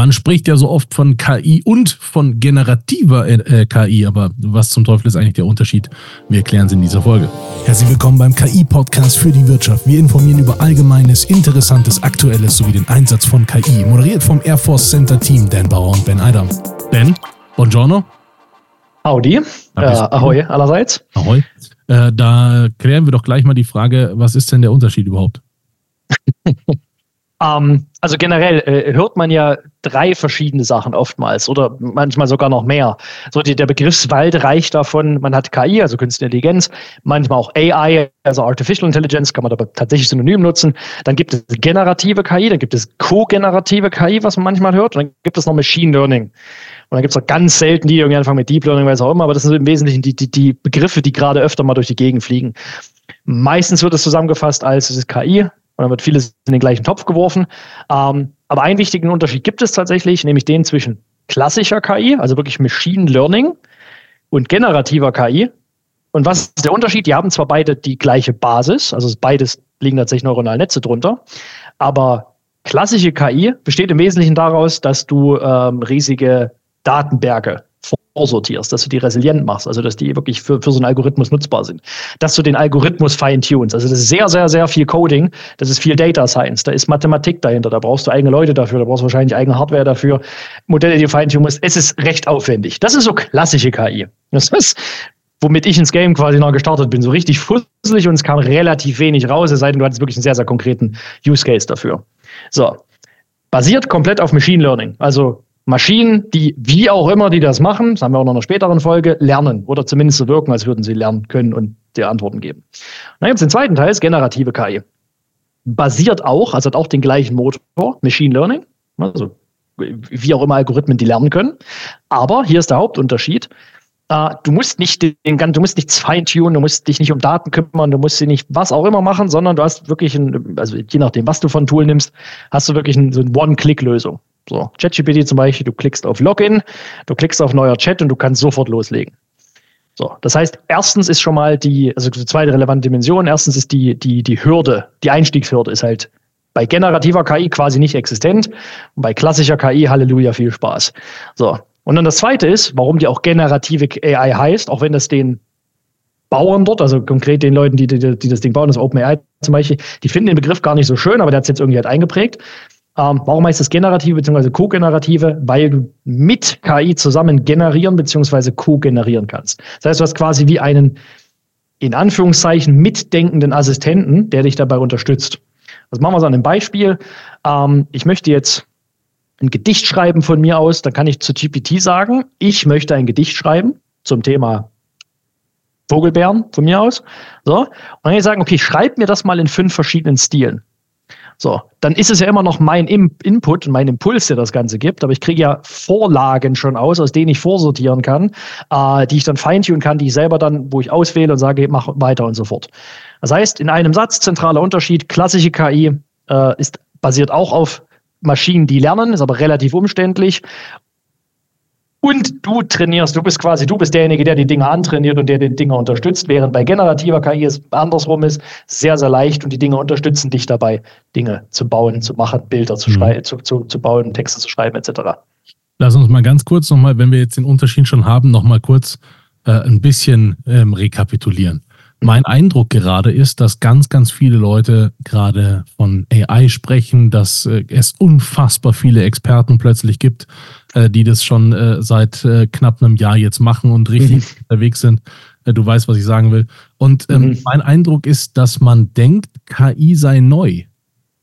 Man spricht ja so oft von KI und von generativer äh, KI, aber was zum Teufel ist eigentlich der Unterschied? Wir erklären es in dieser Folge. Herzlich willkommen beim KI-Podcast für die Wirtschaft. Wir informieren über Allgemeines, Interessantes, Aktuelles sowie den Einsatz von KI. Moderiert vom Air Force Center Team Dan Bauer und Ben Eidam. Ben, buongiorno. Howdy. Äh, ahoi allerseits. Ahoi. Äh, da klären wir doch gleich mal die Frage, was ist denn der Unterschied überhaupt? Ähm, also generell äh, hört man ja drei verschiedene Sachen oftmals oder manchmal sogar noch mehr. So die, der Begriffswald reicht davon, man hat KI, also Künstliche Intelligenz, manchmal auch AI, also Artificial Intelligence, kann man aber tatsächlich synonym nutzen. Dann gibt es generative KI, dann gibt es ko-generative KI, was man manchmal hört, und dann gibt es noch Machine Learning. Und dann gibt es noch ganz selten die irgendwie anfangen mit Deep Learning, weiß auch immer, aber das sind im Wesentlichen die, die, die Begriffe, die gerade öfter mal durch die Gegend fliegen. Meistens wird es zusammengefasst als es ist KI, und dann wird vieles in den gleichen Topf geworfen. Ähm, aber einen wichtigen Unterschied gibt es tatsächlich, nämlich den zwischen klassischer KI, also wirklich Machine Learning, und generativer KI. Und was ist der Unterschied? Die haben zwar beide die gleiche Basis, also beides liegen tatsächlich neuronale Netze drunter, aber klassische KI besteht im Wesentlichen daraus, dass du ähm, riesige Datenberge vorsortierst, dass du die resilient machst, also dass die wirklich für, für so einen Algorithmus nutzbar sind. Dass du den Algorithmus feintunst. Also das ist sehr, sehr, sehr viel Coding, das ist viel Data Science, da ist Mathematik dahinter, da brauchst du eigene Leute dafür, da brauchst du wahrscheinlich eigene Hardware dafür, Modelle, die du feintun musst. Es ist recht aufwendig. Das ist so klassische KI. Das ist, womit ich ins Game quasi noch gestartet bin, so richtig fusselig und es kam relativ wenig raus, es sei denn, du hattest wirklich einen sehr, sehr konkreten Use Case dafür. So. Basiert komplett auf Machine Learning. Also Maschinen, die wie auch immer, die das machen, das haben wir auch noch in einer späteren Folge, lernen oder zumindest so wirken, als würden sie lernen können und dir Antworten geben. Dann gibt es den zweiten Teil, generative KI. Basiert auch, also hat auch den gleichen Motor, Machine Learning, also wie auch immer Algorithmen, die lernen können. Aber hier ist der Hauptunterschied. Uh, du musst nicht den ganzen, du musst nichts feintunen, du musst dich nicht um Daten kümmern, du musst sie nicht was auch immer machen, sondern du hast wirklich ein, also je nachdem, was du von Tool nimmst, hast du wirklich ein, so eine One-Click-Lösung. So, ChatGPT zum Beispiel, du klickst auf Login, du klickst auf neuer Chat und du kannst sofort loslegen. So, das heißt, erstens ist schon mal die, also die zweite relevante Dimension, erstens ist die, die, die Hürde, die Einstiegshürde ist halt bei generativer KI quasi nicht existent und bei klassischer KI, Halleluja, viel Spaß. So. Und dann das zweite ist, warum die auch generative AI heißt, auch wenn das den Bauern dort, also konkret den Leuten, die, die, die das Ding bauen, das OpenAI zum Beispiel, die finden den Begriff gar nicht so schön, aber der hat es jetzt irgendwie halt eingeprägt. Ähm, warum heißt das generative bzw. co-generative? Weil du mit KI zusammen generieren bzw. co-generieren kannst. Das heißt, du hast quasi wie einen in Anführungszeichen mitdenkenden Assistenten, der dich dabei unterstützt. Das machen wir so an einem Beispiel. Ähm, ich möchte jetzt ein Gedicht schreiben von mir aus, dann kann ich zu GPT sagen, ich möchte ein Gedicht schreiben zum Thema Vogelbären von mir aus. So. Und dann kann ich sagen, okay, schreib mir das mal in fünf verschiedenen Stilen. So, dann ist es ja immer noch mein Input und mein Impuls, der das Ganze gibt, aber ich kriege ja Vorlagen schon aus, aus denen ich vorsortieren kann, äh, die ich dann feintunen kann, die ich selber dann, wo ich auswähle und sage, mach weiter und so fort. Das heißt, in einem Satz, zentraler Unterschied, klassische KI äh, ist basiert auch auf Maschinen, die lernen, ist aber relativ umständlich und du trainierst, du bist quasi, du bist derjenige, der die Dinge antrainiert und der die Dinge unterstützt, während bei generativer KI es andersrum ist, sehr, sehr leicht und die Dinge unterstützen dich dabei, Dinge zu bauen, zu machen, Bilder zu, mhm. zu, zu, zu bauen, Texte zu schreiben, etc. Lass uns mal ganz kurz nochmal, wenn wir jetzt den Unterschied schon haben, nochmal kurz äh, ein bisschen ähm, rekapitulieren. Mein Eindruck gerade ist, dass ganz, ganz viele Leute gerade von AI sprechen, dass äh, es unfassbar viele Experten plötzlich gibt, äh, die das schon äh, seit äh, knapp einem Jahr jetzt machen und richtig mhm. unterwegs sind. Äh, du weißt, was ich sagen will. Und ähm, mhm. mein Eindruck ist, dass man denkt, KI sei neu.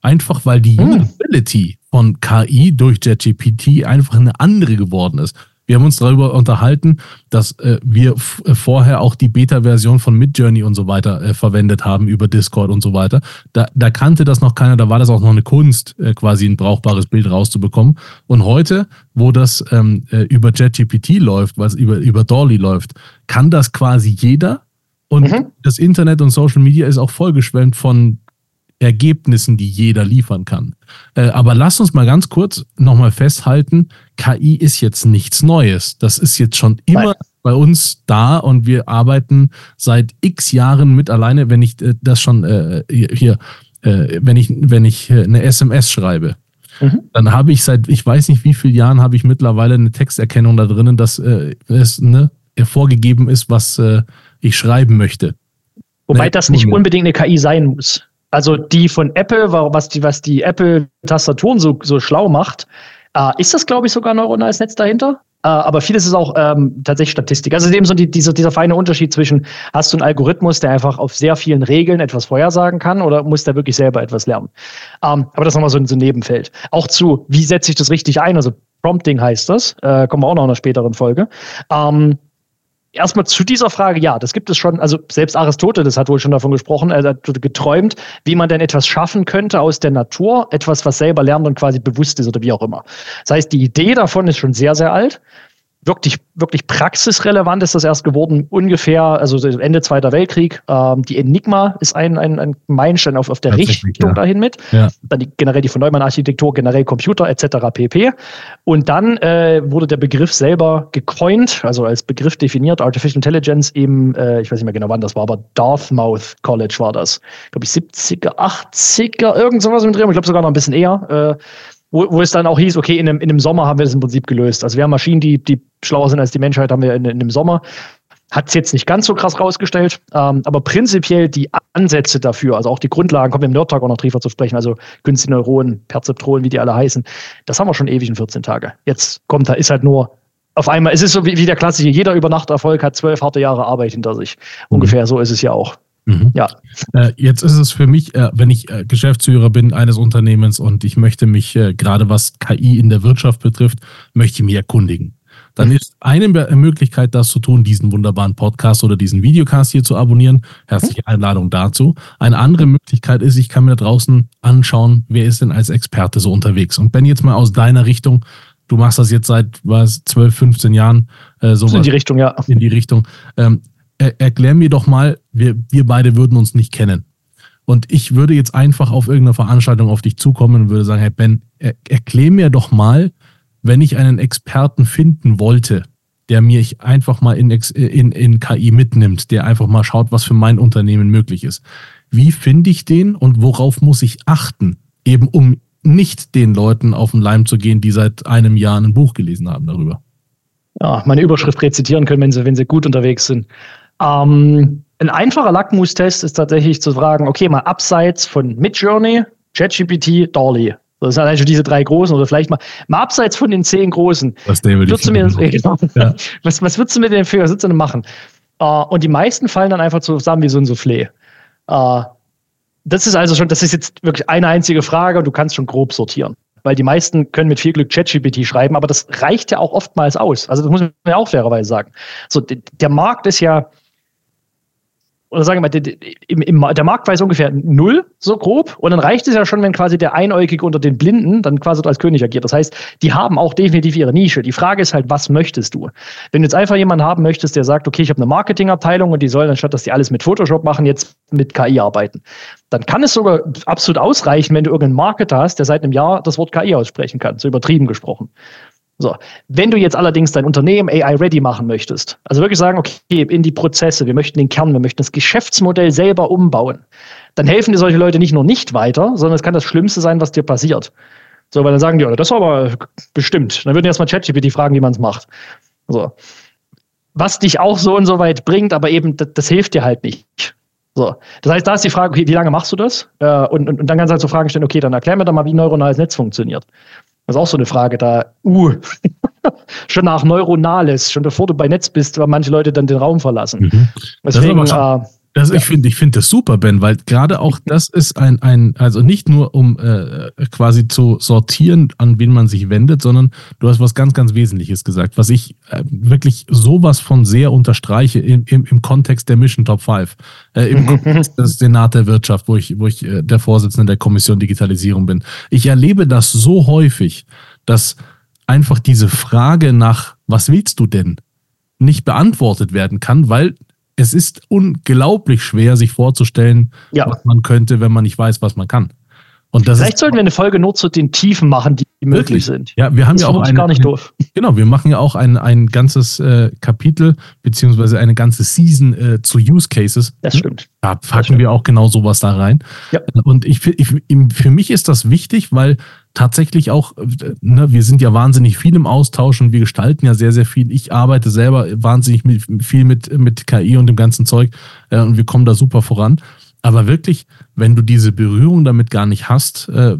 Einfach weil die mhm. Usability von KI durch JetGPT einfach eine andere geworden ist. Wir haben uns darüber unterhalten, dass äh, wir äh, vorher auch die Beta-Version von Midjourney und so weiter äh, verwendet haben über Discord und so weiter. Da, da kannte das noch keiner, da war das auch noch eine Kunst, äh, quasi ein brauchbares Bild rauszubekommen. Und heute, wo das ähm, äh, über JetGPT läuft, was über, über Dolly läuft, kann das quasi jeder. Und mhm. das Internet und Social Media ist auch vollgeschwemmt von Ergebnissen, die jeder liefern kann. Äh, aber lass uns mal ganz kurz nochmal festhalten, KI ist jetzt nichts Neues. Das ist jetzt schon immer Nein. bei uns da und wir arbeiten seit x Jahren mit alleine, wenn ich äh, das schon äh, hier, wenn ich, wenn ich eine SMS schreibe. mhm. dann habe ich seit, ich weiß nicht wie vielen Jahren, habe ich mittlerweile eine Texterkennung da drinnen, dass es ne, vorgegeben ist, was ich schreiben möchte. Wobei ne, das nicht unbedingt eine KI sein muss. Also die von Apple, was die, was die Apple-Tastaturen so, so schlau macht, äh, ist das, glaube ich, sogar ein neuronales Netz dahinter? Äh, aber vieles ist auch ähm, tatsächlich Statistik. Also eben so die, dieser, dieser feine Unterschied zwischen, hast du einen Algorithmus, der einfach auf sehr vielen Regeln etwas vorhersagen kann oder muss der wirklich selber etwas lernen? Ähm, aber das nochmal so, so ein Nebenfeld. Auch zu, wie setze ich das richtig ein? Also Prompting heißt das, äh, kommen wir auch noch in einer späteren Folge. Ähm, Erstmal zu dieser Frage, ja, das gibt es schon. Also selbst Aristoteles hat wohl schon davon gesprochen, er hat geträumt, wie man denn etwas schaffen könnte aus der Natur, etwas, was selber lernt und quasi bewusst ist oder wie auch immer. Das heißt, die Idee davon ist schon sehr, sehr alt wirklich, wirklich praxisrelevant ist das erst geworden, ungefähr, also Ende Zweiter Weltkrieg. Ähm, die Enigma ist ein, ein, ein Meilenstein auf, auf der Richtung ja. dahin mit. Ja. Dann die, generell die von Neumann-Architektur, generell Computer etc. pp. Und dann äh, wurde der Begriff selber gecoint, also als Begriff definiert, Artificial Intelligence im, äh, ich weiß nicht mehr genau wann das war, aber Dartmouth College war das. Glaube ich 70er, 80er, irgend sowas im Dreh, ich glaube sogar noch ein bisschen eher. Äh, wo, wo es dann auch hieß, okay, in einem, in einem Sommer haben wir das im Prinzip gelöst. Also wir haben Maschinen, die, die schlauer sind als die Menschheit, haben wir in, in einem Sommer. Hat es jetzt nicht ganz so krass rausgestellt, ähm, aber prinzipiell die Ansätze dafür, also auch die Grundlagen, kommen im Nerdtag auch noch tiefer zu sprechen, also künstliche Neuronen, Perzeptronen, wie die alle heißen, das haben wir schon ewig in 14 Tage. Jetzt kommt da, ist halt nur auf einmal, es ist so wie, wie der klassische, jeder Übernachterfolg hat zwölf harte Jahre Arbeit hinter sich. Ungefähr so ist es ja auch. Mhm. Ja. Äh, jetzt ist es für mich, äh, wenn ich äh, Geschäftsführer bin eines Unternehmens und ich möchte mich äh, gerade was KI in der Wirtschaft betrifft, möchte ich mich erkundigen. Dann mhm. ist eine Möglichkeit, das zu tun, diesen wunderbaren Podcast oder diesen Videocast hier zu abonnieren. Herzliche mhm. Einladung dazu. Eine andere Möglichkeit ist, ich kann mir da draußen anschauen, wer ist denn als Experte so unterwegs. Und wenn jetzt mal aus deiner Richtung, du machst das jetzt seit was, 12, 15 Jahren, äh, so in die Richtung, ja. In die Richtung. Ähm, er, erklär mir doch mal, wir, wir beide würden uns nicht kennen. Und ich würde jetzt einfach auf irgendeine Veranstaltung auf dich zukommen und würde sagen, hey Ben, er, erklär mir doch mal, wenn ich einen Experten finden wollte, der mir einfach mal in, in, in KI mitnimmt, der einfach mal schaut, was für mein Unternehmen möglich ist. Wie finde ich den und worauf muss ich achten, eben um nicht den Leuten auf den Leim zu gehen, die seit einem Jahr ein Buch gelesen haben darüber? Ja, meine Überschrift rezitieren können, wenn sie, wenn sie gut unterwegs sind. Ähm, ein einfacher Lackmustest ist tatsächlich zu fragen, okay, mal abseits von Midjourney, ChatGPT, Dolly. Das sind eigentlich diese drei großen oder vielleicht mal, mal abseits von den zehn großen. Was, würdest du mir, ja. was, was würdest du mit den für Sitze machen? Uh, und die meisten fallen dann einfach zusammen wie so ein Soufflé. Uh, das ist also schon, das ist jetzt wirklich eine einzige Frage und du kannst schon grob sortieren. Weil die meisten können mit viel Glück ChatGPT schreiben, aber das reicht ja auch oftmals aus. Also das muss man ja auch fairerweise sagen. So, der Markt ist ja, oder sagen wir mal, im, im, der Marktpreis ungefähr null, so grob. Und dann reicht es ja schon, wenn quasi der Einäugige unter den Blinden dann quasi als König agiert. Das heißt, die haben auch definitiv ihre Nische. Die Frage ist halt, was möchtest du? Wenn du jetzt einfach jemanden haben möchtest, der sagt, okay, ich habe eine Marketingabteilung und die sollen, anstatt dass die alles mit Photoshop machen, jetzt mit KI arbeiten, dann kann es sogar absolut ausreichen, wenn du irgendeinen Marketer hast, der seit einem Jahr das Wort KI aussprechen kann, so übertrieben gesprochen. So. Wenn du jetzt allerdings dein Unternehmen AI-ready machen möchtest, also wirklich sagen, okay, in die Prozesse, wir möchten den Kern, wir möchten das Geschäftsmodell selber umbauen, dann helfen dir solche Leute nicht nur nicht weiter, sondern es kann das Schlimmste sein, was dir passiert. So, weil dann sagen die, oh, das war aber bestimmt. Dann würden erstmal ChatGPT fragen, wie man es macht. So. Was dich auch so und so weit bringt, aber eben, das, das hilft dir halt nicht. So. Das heißt, da ist die Frage, okay, wie lange machst du das? Äh, und, und, und, dann kannst du halt so Fragen stellen, okay, dann erklär mir doch mal, wie neuronales Netz funktioniert. Das ist auch so eine Frage da. Uh, schon nach Neuronales, schon bevor du bei Netz bist, weil manche Leute dann den Raum verlassen. Mhm. Deswegen, äh, das, ja. Ich finde ich finde das super, Ben, weil gerade auch das ist ein, ein also nicht nur um äh, quasi zu sortieren, an wen man sich wendet, sondern du hast was ganz, ganz Wesentliches gesagt, was ich äh, wirklich sowas von sehr unterstreiche im, im, im Kontext der Mission Top 5, äh, im Kontext des Senat der Wirtschaft, wo ich, wo ich äh, der Vorsitzende der Kommission Digitalisierung bin. Ich erlebe das so häufig, dass einfach diese Frage nach, was willst du denn? nicht beantwortet werden kann, weil es ist unglaublich schwer, sich vorzustellen, ja. was man könnte, wenn man nicht weiß, was man kann. Und das Vielleicht ist, sollten wir eine Folge nur zu den Tiefen machen, die möglich sind. Ja, wir haben das ja auch eine, gar nicht doof. Genau, wir machen ja auch ein, ein ganzes äh, Kapitel beziehungsweise eine ganze Season äh, zu Use Cases. Das stimmt. Da packen wir auch genau sowas da rein. Ja. Und ich, ich, für mich ist das wichtig, weil tatsächlich auch, ne, wir sind ja wahnsinnig viel im Austausch und wir gestalten ja sehr, sehr viel. Ich arbeite selber wahnsinnig viel mit, mit KI und dem ganzen Zeug äh, und wir kommen da super voran. Aber wirklich, wenn du diese Berührung damit gar nicht hast, äh,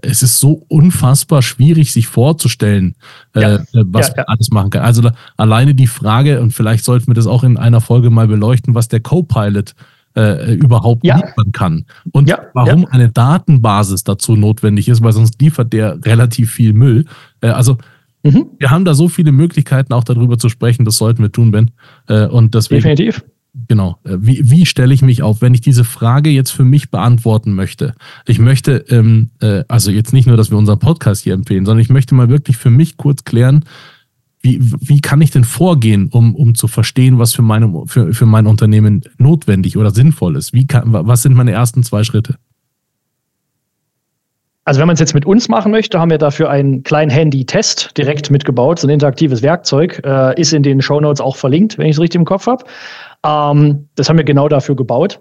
es ist so unfassbar schwierig, sich vorzustellen, äh, ja. was ja, ja. man alles machen kann. Also da, alleine die Frage, und vielleicht sollten wir das auch in einer Folge mal beleuchten, was der Co-Pilot äh, überhaupt ja. liefern kann. Und ja, warum ja. eine Datenbasis dazu notwendig ist, weil sonst liefert der relativ viel Müll. Äh, also mhm. wir haben da so viele Möglichkeiten, auch darüber zu sprechen. Das sollten wir tun, Ben. Äh, und deswegen, Definitiv. Genau. Äh, wie, wie stelle ich mich auf, wenn ich diese Frage jetzt für mich beantworten möchte? Ich möchte, ähm, äh, also jetzt nicht nur, dass wir unseren Podcast hier empfehlen, sondern ich möchte mal wirklich für mich kurz klären, wie, wie kann ich denn vorgehen, um, um zu verstehen, was für, meine, für, für mein Unternehmen notwendig oder sinnvoll ist? Wie kann, was sind meine ersten zwei Schritte? Also wenn man es jetzt mit uns machen möchte, haben wir dafür einen kleinen Handy-Test direkt mitgebaut. So ein interaktives Werkzeug äh, ist in den Show Notes auch verlinkt, wenn ich es richtig im Kopf habe. Ähm, das haben wir genau dafür gebaut.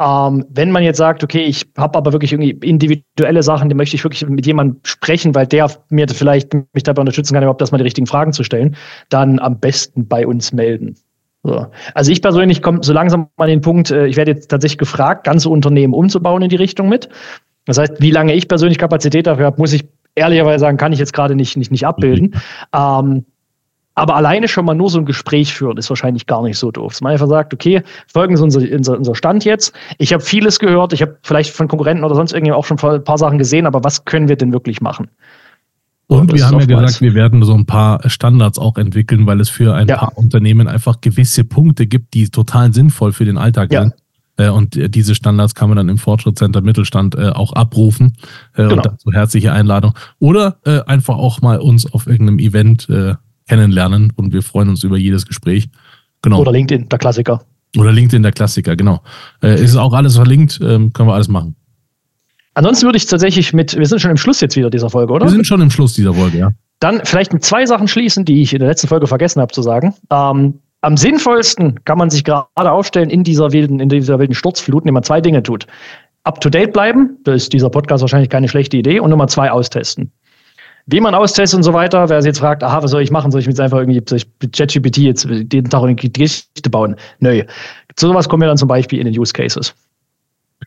Ähm, wenn man jetzt sagt, okay, ich habe aber wirklich irgendwie individuelle Sachen, die möchte ich wirklich mit jemandem sprechen, weil der mir vielleicht mich dabei unterstützen kann, überhaupt das mal die richtigen Fragen zu stellen, dann am besten bei uns melden. So. Also ich persönlich komme so langsam an den Punkt, äh, ich werde jetzt tatsächlich gefragt, ganze Unternehmen umzubauen in die Richtung mit. Das heißt, wie lange ich persönlich Kapazität dafür habe, muss ich ehrlicherweise sagen, kann ich jetzt gerade nicht, nicht, nicht abbilden. Mhm. Ähm, aber alleine schon mal nur so ein Gespräch führen, ist wahrscheinlich gar nicht so doof. Dass man einfach sagt, okay, folgen Sie unser, unser, unser Stand jetzt. Ich habe vieles gehört, ich habe vielleicht von Konkurrenten oder sonst irgendwie auch schon ein paar Sachen gesehen, aber was können wir denn wirklich machen? Und wir haben ja gesagt, wir werden so ein paar Standards auch entwickeln, weil es für ein ja. paar Unternehmen einfach gewisse Punkte gibt, die total sinnvoll für den Alltag ja. sind. Äh, und diese Standards kann man dann im Fortschrittscenter Mittelstand äh, auch abrufen. Äh, genau. Und dazu herzliche Einladung. Oder einfach auch mal uns auf irgendeinem Event kennenlernen und wir freuen uns über jedes Gespräch. Genau. Oder LinkedIn, der Klassiker. Oder LinkedIn, der Klassiker, genau. Äh, ist auch alles verlinkt, ähm, können wir alles machen. Ansonsten würde ich tatsächlich mit, wir sind schon im Schluss jetzt wieder dieser Folge, oder? Wir sind schon im Schluss dieser Folge, ja. Dann vielleicht mit zwei Sachen schließen, die ich in der letzten Folge vergessen habe zu sagen. Ähm, am sinnvollsten kann man sich gerade aufstellen in dieser wilden, in dieser wilden Sturzflut, indem man zwei Dinge tut. Up to date bleiben, da ist dieser Podcast wahrscheinlich keine schlechte Idee, und Nummer zwei austesten wie man austestet und so weiter. Wer sich jetzt fragt, aha, was soll ich machen? Soll ich jetzt einfach irgendwie soll ich mit ChatGPT jetzt jeden Tag eine Geschichte bauen? Nö. Zu sowas kommen wir dann zum Beispiel in den Use Cases.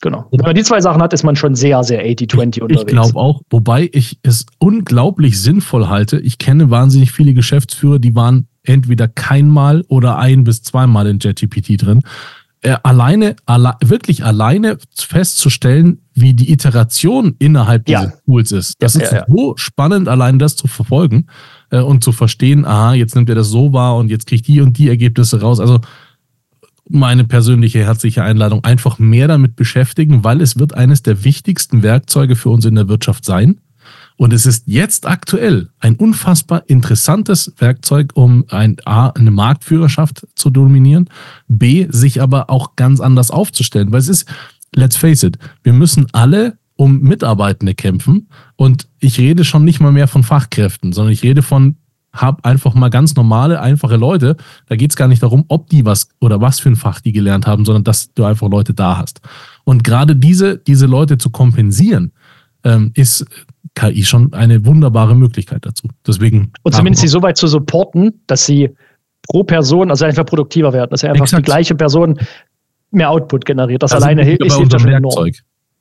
Genau. Wenn man die zwei Sachen hat, ist man schon sehr, sehr 80-20 unterwegs. Ich glaube auch, wobei ich es unglaublich sinnvoll halte. Ich kenne wahnsinnig viele Geschäftsführer, die waren entweder keinmal oder ein bis zweimal in ChatGPT drin alleine, alle, wirklich alleine festzustellen, wie die Iteration innerhalb ja. dieses Tools ist. Das ja, ist ja, so spannend, allein das zu verfolgen äh, und zu verstehen, aha, jetzt nimmt er das so wahr und jetzt kriegt die und die Ergebnisse raus. Also meine persönliche herzliche Einladung, einfach mehr damit beschäftigen, weil es wird eines der wichtigsten Werkzeuge für uns in der Wirtschaft sein. Und es ist jetzt aktuell ein unfassbar interessantes Werkzeug, um ein, A, eine Marktführerschaft zu dominieren, B, sich aber auch ganz anders aufzustellen. Weil es ist, let's face it, wir müssen alle um Mitarbeitende kämpfen. Und ich rede schon nicht mal mehr von Fachkräften, sondern ich rede von hab einfach mal ganz normale, einfache Leute. Da geht es gar nicht darum, ob die was oder was für ein Fach die gelernt haben, sondern dass du einfach Leute da hast. Und gerade diese, diese Leute zu kompensieren, ähm, ist KI schon eine wunderbare Möglichkeit dazu. Deswegen. Und zumindest sie so weit zu supporten, dass sie pro Person, also einfach produktiver werden, dass sie einfach Exakt. die gleiche Person mehr Output generiert. Das also alleine hilft, unserem Werkzeug. Enorm.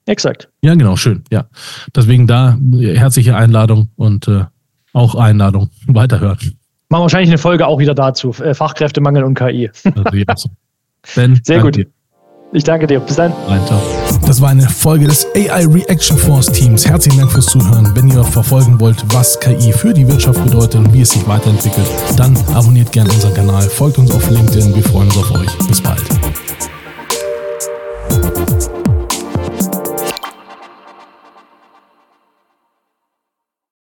Exakt. Ja, genau, schön. Ja. Deswegen da herzliche Einladung und äh, auch Einladung. Weiterhören. Machen wir wahrscheinlich eine Folge auch wieder dazu. Äh, Fachkräftemangel und KI. Also, ja. ben, Sehr gut. Dir. Ich danke dir. Bis dann. Rein, das war eine Folge des AI Reaction Force Teams. Herzlichen Dank fürs Zuhören. Wenn ihr verfolgen wollt, was KI für die Wirtschaft bedeutet und wie es sich weiterentwickelt, dann abonniert gerne unseren Kanal, folgt uns auf LinkedIn. Wir freuen uns auf euch. Bis bald.